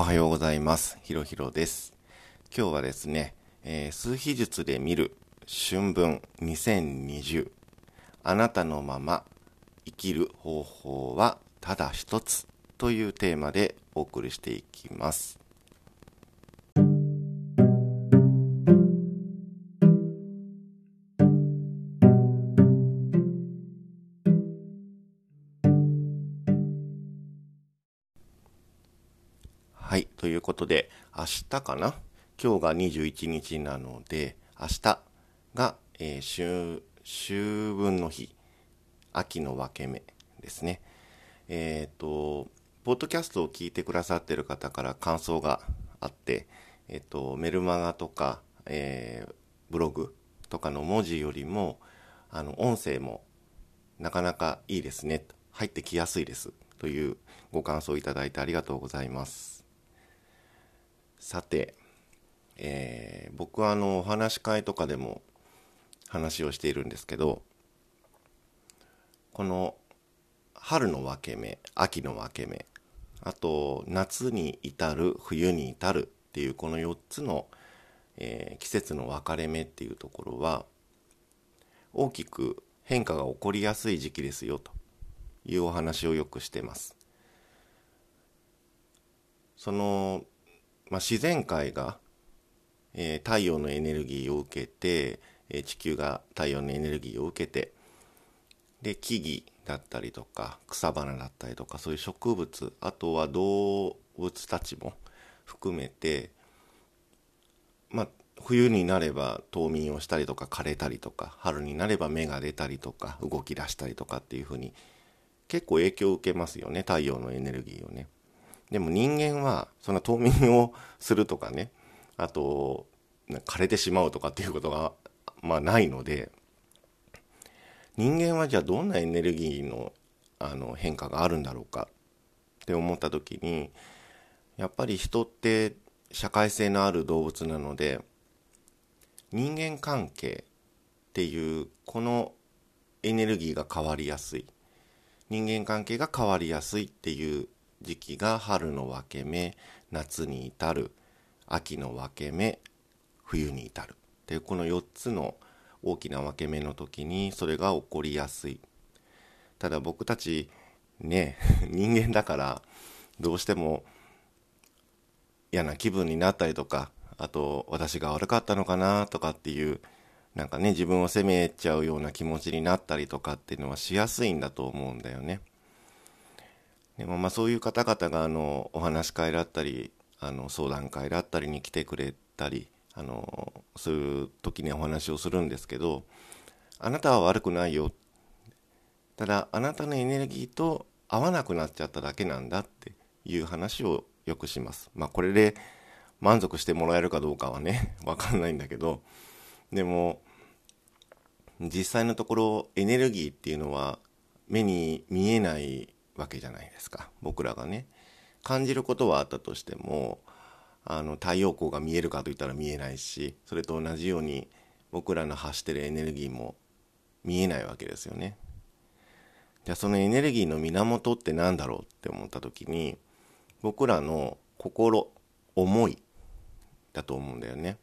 おはようございます。ひろひろです。今日はですね、えー数秘術で見る春分2020あなたのまま生きる方法はただ一つというテーマでお送りしていきます。ことで、明日かな？今日が21日なので、明日が、えー秋、秋分の日。秋の分け目ですね。えっ、と、ポッドキャストを聞いてくださってる方から感想があって、えっ、と、メルマガとか、えーブログとかの文字よりも、あの、音声もなかなかいいですね。入ってきやすいです。というご感想をいただいてありがとうございます。さて、えー僕はあの、お話し会とかでも話をしているんですけど、この春の分け目、秋の分け目、あと夏に至る、冬に至るっていうこの4つの、えー季節の分かれ目っていうところは、大きく変化が起こりやすい時期ですよというお話をよくしてます。その、まあ、自然界が、えー太陽のエネルギーを受けて、えー地球が太陽のエネルギーを受けて、で、木々だったりとか、草花だったりとか、そういう植物、あとは動物たちも含めて、まあ、冬になれば冬眠をしたりとか枯れたりとか、春になれば芽が出たりとか、動き出したりとかっていうふうに、結構影響を受けますよね、太陽のエネルギーをね。でも人間は、そんな冬眠をするとかね、あと、枯れてしまうとかっていうことが、まあないので、人間はじゃあどんなエネルギーのあの変化があるんだろうかって思った時に、やっぱり人って社会性のある動物なので、人間関係っていうこのエネルギーが変わりやすい。人間関係が変わりやすいっていう時期が春の分け目、夏に至る、秋の分け目、冬に至る。っていうこの4つの大きな分け目の時にそれが起こりやすい。ただ僕たちね、人間だからどうしても嫌な気分になったりとか、あと私が悪かったのかなとかっていう、なんかね、自分を責めちゃうような気持ちになったりとかっていうのはしやすいんだと思うんだよね。でもまあそういう方々があのお話し会だったり、あの相談会だったりに来てくれたり、あのそういう時にお話をするんですけど、あなたは悪くないよ。ただあなたのエネルギーと合わなくなっちゃっただけなんだっていう話をよくします。まあこれで満足してもらえるかどうかはね、わかんないんだけど、でも実際のところエネルギーっていうのは目に見えないわけじゃないですか。僕らがね。感じることはあったとしても、あの太陽光が見えるかといったら見えないし、それと同じように僕らの発してるエネルギーも見えないわけですよね。じゃあそのエネルギーの源って何だろうって思った時に僕らの心思いだと思うんだよね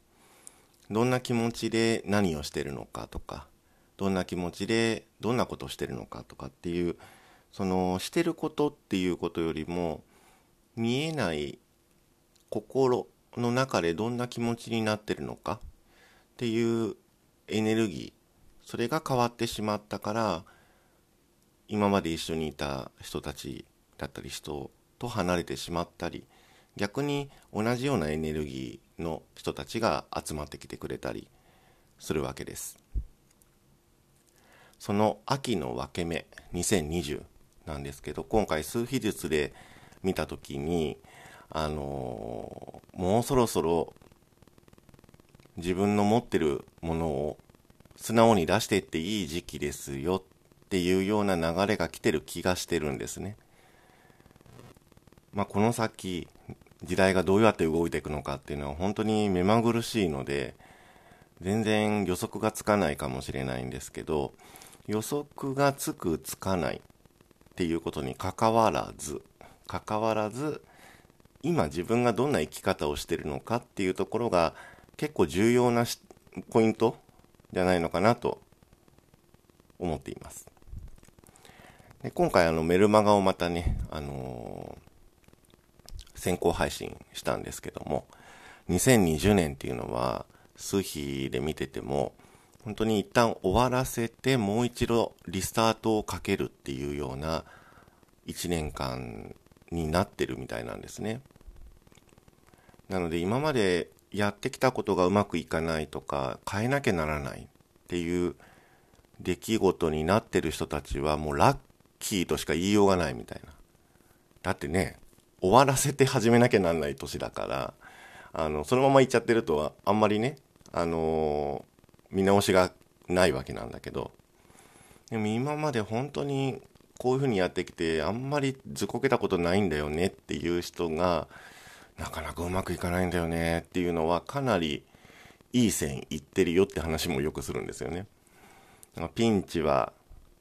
どんな気持ちで何をしてるのかとかどんな気持ちでどんなことをしてるのかとかっていうそのしてることっていうことよりも見えない心の中でどんな気持ちになってるのかっていうエネルギーそれが変わってしまったから今まで一緒にいた人たちだったり人と離れてしまったり逆に同じようなエネルギーの人たちが集まってきてくれたりするわけです。その秋の分け目2020なんですけど今回数秘術で見た時にあのーもうそろそろ自分の持ってるものを素直に出していっていい時期ですよっていうような流れが来てる気がしてるんですね。まあ、この先、時代がどうやって動いていくのかっていうのは本当に目まぐるしいので、全然予測がつかないかもしれないんですけど、予測がつくつかないっていうことに関わらず、関わらず、今自分がどんな生き方をしてるのかっていうところが結構重要なポイントじゃないのかなと思っています。で今回あのメルマガをまたね、あのー、先行配信したんですけども、2020年っていうのは数日で見てても、本当に一旦終わらせてもう一度リスタートをかけるっていうような1年間になってるみたいなんですね。なので今までやってきたことがうまくいかないとか変えなきゃならないっていう出来事になってる人たちはもうラッキーとしか言いようがないみたいな。だってね、終わらせて始めなきゃなんない年だから、あの、そのまま行っちゃってるとはあんまりね、あのー、見直しがないわけなんだけど、でも今まで本当にこういうふうにやってきて、あんまりずこけたことないんだよねっていう人が、なかなかうまくいかないんだよねっていうのは、かなりいい線いってるよって話もよくするんですよね。ピンチは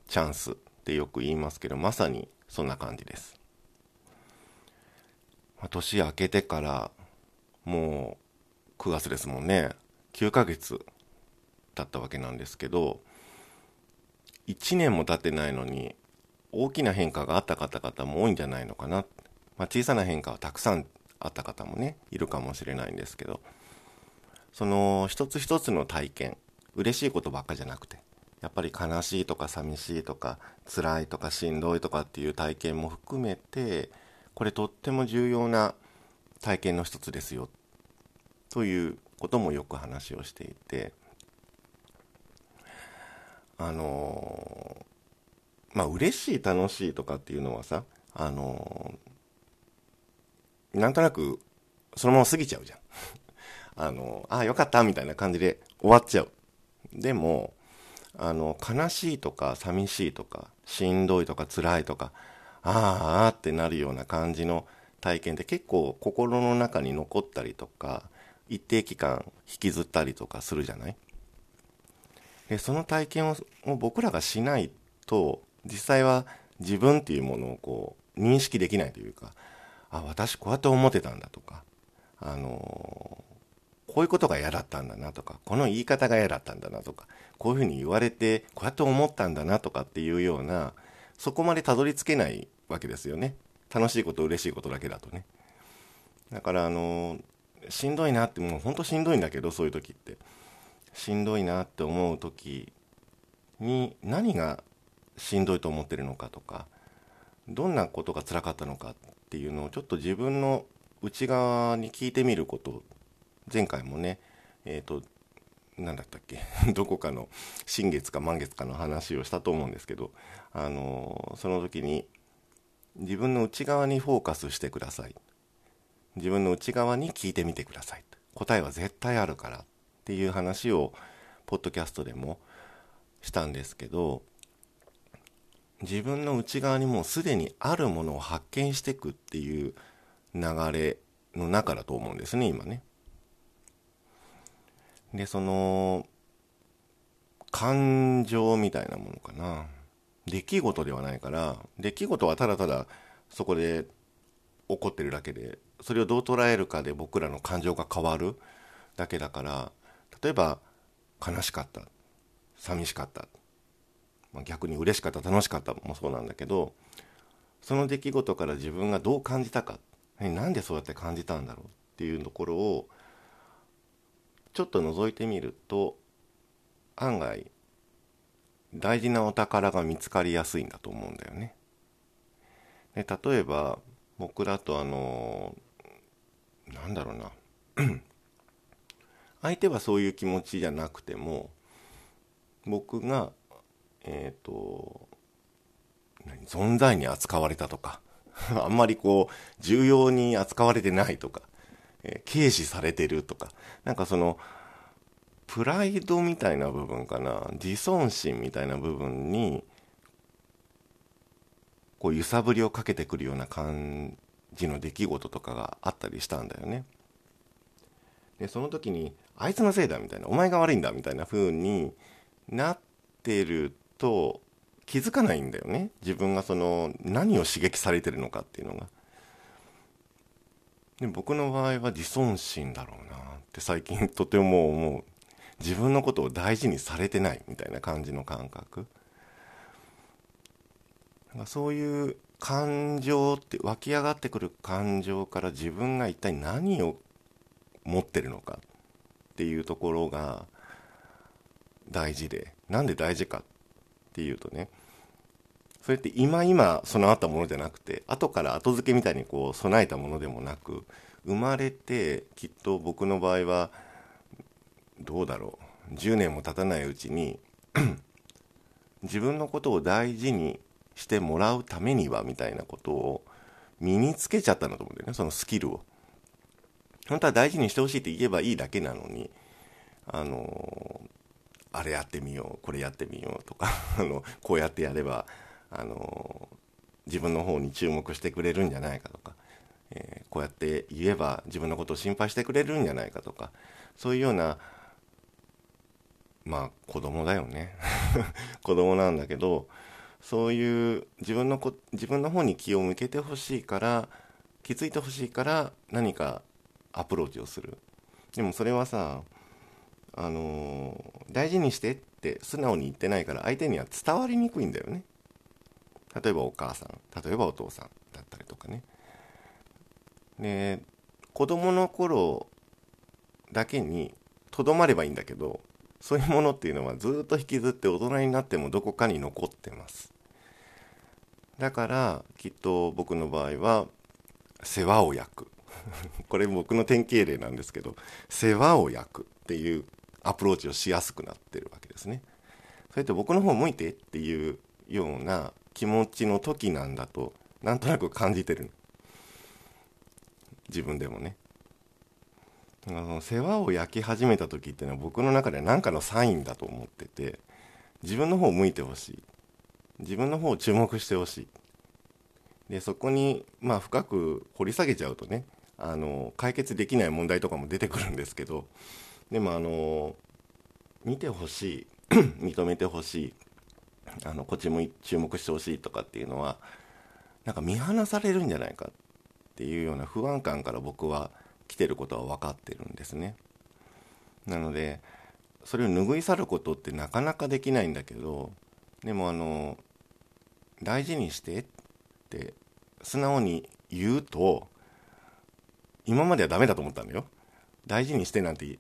チャンスってよく言いますけど、まさにそんな感じです。年明けてからもう9月ですもんね。9ヶ月経ったわけなんですけど、1年も経ってないのに大きな変化があった方々も多いんじゃないのかな。まあ、小さな変化はたくさんあった方もね、いるかもしれないんですけど、その一つ一つの体験、嬉しいことばっかじゃなくて、やっぱり悲しいとか寂しいとか辛いとかしんどいとかっていう体験も含めて、これとっても重要な体験の一つですよ、ということもよく話をしていて、あのまあ嬉しい楽しいとかっていうのはさ、あのなんとなくそのまま過ぎちゃうじゃん。あの、ああ、よかったみたいな感じで終わっちゃう。でも、あの、悲しいとか寂しいとか、しんどいとか辛いとか、ああってなるような感じの体験って結構心の中に残ったりとか、一定期間引きずったりとかするじゃない？でその体験を僕らがしないと、実際は自分っていうものをこう、認識できないというか、あ、私こうやって思ってたんだとか、あの、こういうことが嫌だったんだなとか、この言い方が嫌だったんだなとか、こういうふうに言われて、こうやって思ったんだなとかっていうような、そこまでたどり着けないわけですよね。楽しいこと、嬉しいことだけだとね。だから、あの、しんどいなって、もうほんとしんどいんだけど、そういう時って。しんどいなって思う時に何がしんどいと思ってるのかとか、どんなことが辛かったのかっていうのをちょっと自分の内側に聞いてみること。前回もねえっ、ー、と何だったっけ？どこかの新月か満月かの話をしたと思うんですけどあのその時に自分の内側にフォーカスしてください。自分の内側に聞いてみてください。答えは絶対あるから。っていう話をポッドキャストでもしたんですけど自分の内側にもうすでにあるものを発見していくっていう流れの中だと思うんですね今ね。でその感情みたいなものかな出来事ではないから出来事はただただそこで起こってるだけでそれをどう捉えるかで僕らの感情が変わるだけだから例えば悲しかった寂しかったまあ、逆に嬉しかった楽しかったもそうなんだけどその出来事から自分がどう感じたかなんでそうやって感じたんだろうっていうところをちょっと覗いてみると案外大事なお宝が見つかりやすいんだと思うんだよね。で例えば僕だとあのなんだろうな相手はそういう気持ちじゃなくても僕がえっ、ー、と存在に扱われたとか あんまりこう重要に扱われてないとか、えー、軽視されてるとかなんかそのプライドみたいな部分かな自尊心みたいな部分にこう揺さぶりをかけてくるような感じの出来事とかがあったりしたんだよね。でその時にあいつのせいだみたいなお前が悪いんだみたいな風になってると気づかないんだよね。自分がその何を刺激されてるのかっていうのが。で僕の場合は自尊心だろうなって最近とても思う。自分のことを大事にされてないみたいな感じの感覚。なんかそういう感情って湧き上がってくる感情から自分が一体何を持ってるのか。っていうところが大事でなんで大事かっていうとねそれって今今備わったものじゃなくて後から後付けみたいにこう備えたものでもなく生まれてきっと僕の場合はどうだろう10年も経たないうちに 自分のことを大事にしてもらうためにはみたいなことを身につけちゃったんだと思うんだよねそのスキルを。本当は大事にしてほしいって言えばいいだけなのにあのあれやってみようこれやってみようとか あのこうやってやればあの自分の方に注目してくれるんじゃないかとか、えー、こうやって言えば自分のことを心配してくれるんじゃないかとかそういうようなまあ子供だよね。子供なんだけどそういう自分のこ自分の方に気を向けてほしいから気づいてほしいから何かアプローチをする。でもそれはさあのー、大事にしてって素直に言ってないから相手には伝わりにくいんだよね。例えばお母さん例えばお父さんだったりとかね。で子供の頃だけにとどまればいいんだけどそういうものっていうのはずっと引きずって大人になってもどこかに残ってます。だからきっと僕の場合は世話を焼く。これ僕の典型例なんですけど世話を焼くっていうアプローチをしやすくなってるわけですね。それって僕の方向いてっていうような気持ちの時なんだとなんとなく感じてる自分でもね。あの世話を焼き始めた時っていうのは僕の中では何かのサインだと思ってて自分の方を向いてほしい。自分の方を注目してほしい。でそこにまあ深く掘り下げちゃうとねあの解決できない問題とかも出てくるんですけどでもあの見てほしい 認めてほしいあのこっちも注目してほしいとかっていうのはなんか見放されるんじゃないかっていうような不安感から僕は来てることは分かってるんですね。なのでそれを拭い去ることってなかなかできないんだけどでもあの大事にしてって素直に言うと今まではダメだと思ったんだよ。大事にしてなんて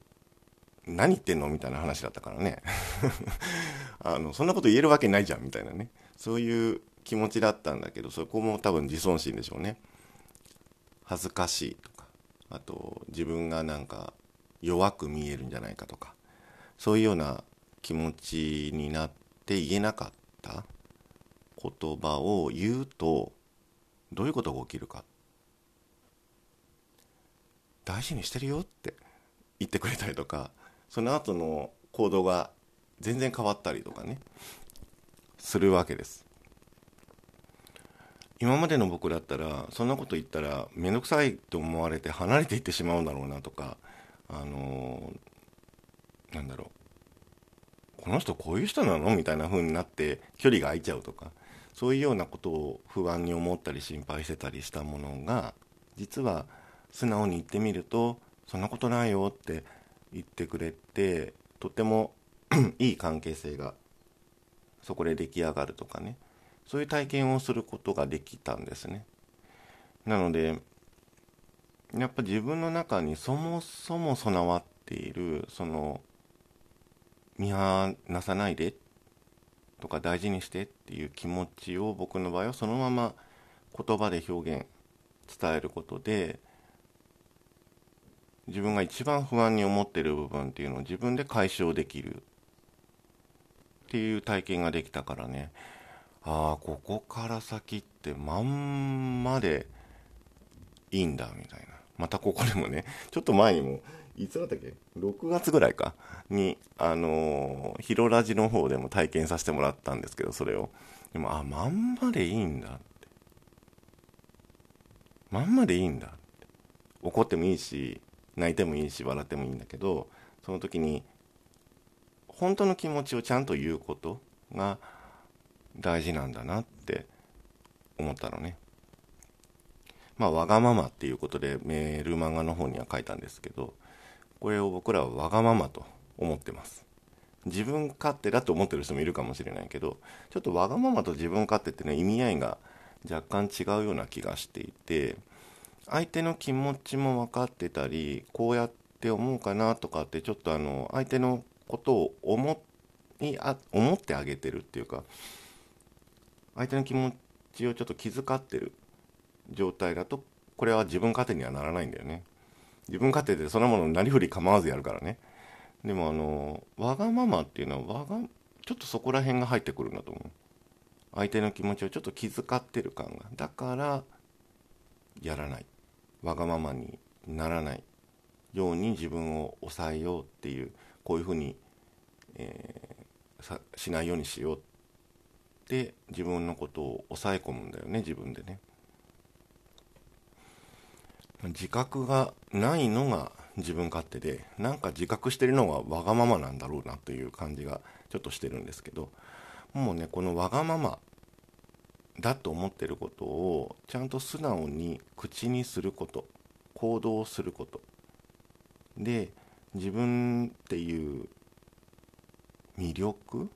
何言ってんのみたいな話だったからね。あのそんなこと言えるわけないじゃんみたいなね。そういう気持ちだったんだけどそこも多分自尊心でしょうね。恥ずかしいとかあと自分がなんか弱く見えるんじゃないかとかそういうような気持ちになって言えなかった言葉を言うとどういうことが起きるか大事にしてるよって言ってくれたりとか その後の行動が全然変わったりとかねするわけです。今までの僕だったらそんなこと言ったら面倒くさいと思われて離れていってしまうんだろうなとかあのー、なんだろうこの人こういう人なの？みたいな風になって距離が空いちゃうとかそういうようなことを不安に思ったり心配してたりしたものが実は素直に言ってみるとそんなことないよって言ってくれてとても いい関係性がそこで出来上がるとかね。そういう体験をすることができたんですね。なのでやっぱ自分の中にそもそも備わっているその見放さないでとか大事にしてっていう気持ちを僕の場合はそのまま言葉で表現伝えることで自分が一番不安に思ってる部分っていうのを自分で解消できるっていう体験ができたからね。ああここから先ってまんまでいいんだみたいな。またここでもね ちょっと前にもいつだったっけ？6月ぐらいか？にあのー、ヒロラジの方でも体験させてもらったんですけどそれを。でもあまんまでいいんだって。まんまでいいんだって。怒ってもいいし泣いてもいいし笑ってもいいんだけどその時に本当の気持ちをちゃんと言うことが大事なんだなって思ったのねまあ、わがままっていうことでメールマガの方には書いたんですけど、これを僕らはわがままと思ってます。自分勝手だと思ってる人もいるかもしれないけど、ちょっとわがままと自分勝手ってね、意味合いが若干違うような気がしていて、相手の気持ちも分かってたり、こうやって思うかなとかって、ちょっとあの、相手のことを思いあ思ってあげてるっていうか、相手の気持ちをちょっと気遣ってる状態だと、これは自分勝手にはならないんだよね。自分勝手でそんなものなりふり構わずやるからね。でもあの、わがままっていうのは、わが、ちょっとそこら辺が入ってくるんだと思う。相手の気持ちをちょっと気遣ってる感が。だから、やらない。わがままにならないように自分を抑えようっていう、こういうふうに、えー、しないようにしようって自分のことを抑え込むんだよね、自分でね。自覚がないのが自分勝手でなんか自覚してるのがわがままなんだろうなという感じがちょっとしてるんですけどもうねこのわがままだと思ってることをちゃんと素直に口にすること行動すること。で自分っていう魅力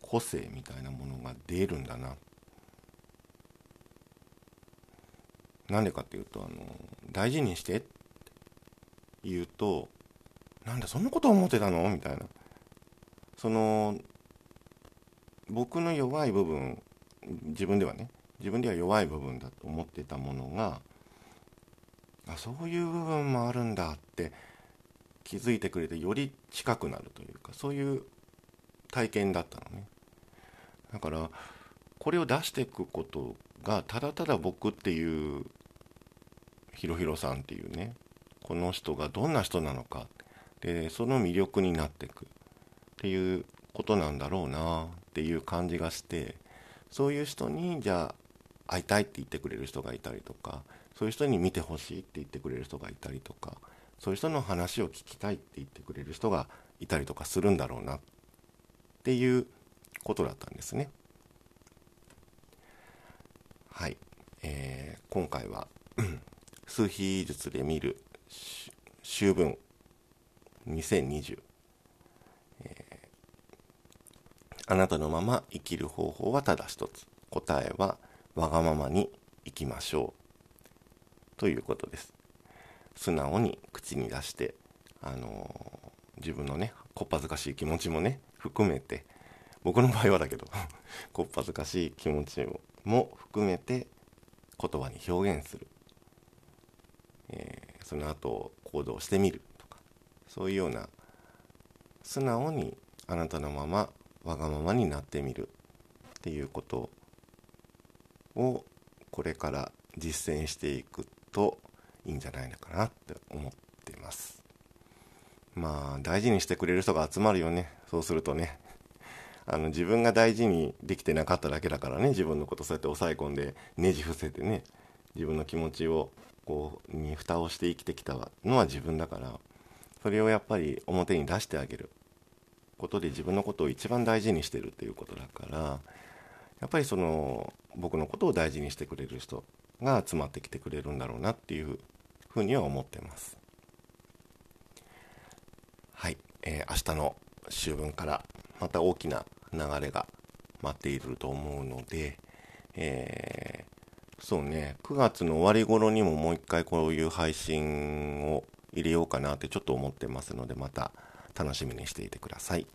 個性みたいなものが出るんだな。なんでかっていうとあの大事にしてって言うとなんだそんなこと思ってたの？みたいな。その僕の弱い部分自分ではね自分では弱い部分だと思ってたものがあそういう部分もあるんだって気づいてくれてより近くなるというかそういう体験だったのね。だからこれを出していくことがただただ僕っていうひろひろさんっていうねこの人がどんな人なのかでその魅力になっていくっていうことなんだろうなっていう感じがしてそういう人にじゃあ会いたいって言ってくれる人がいたりとかそういう人に見てほしいって言ってくれる人がいたりとかそういう人の話を聞きたいって言ってくれる人がいたりとかするんだろうなっていうことだったんですね。はい、えー、今回は 数比術で見る秋分2020、えー、あなたのまま生きる方法はただ一つ答えはわがままに生きましょう。ということです。素直に口に出してあのー、自分のねこっぱずかしい気持ちもね含めて僕の場合はだけど こっぱずかしい気持ちも含めて言葉に表現する、えー、その後行動してみるとかそういうような素直にあなたのままわがままになってみるっていうことをこれから実践していくといいんじゃないのかなって思っています。まあ大事にしてくれる人が集まるよね。そうするとね。あの自分が大事にできてなかっただけだからね。自分のことそうやって抑え込んでねじ伏せてね。自分の気持ちをこうに蓋をして生きてきたのは自分だから。それをやっぱり表に出してあげる。ことで自分のことを一番大事にしてるっていうことだからやっぱりその僕のことを大事にしてくれる人が集まってきてくれるんだろうなっていうふうには思ってます。はい、えー、明日の秋分からまた大きな流れが待っていると思うので、えー、そうね、9月の終わり頃にももう一回こういう配信を入れようかなってちょっと思ってますので、また楽しみにしていてください。い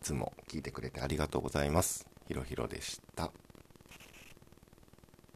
つも聞いてくれてありがとうございます。ひろひろでした。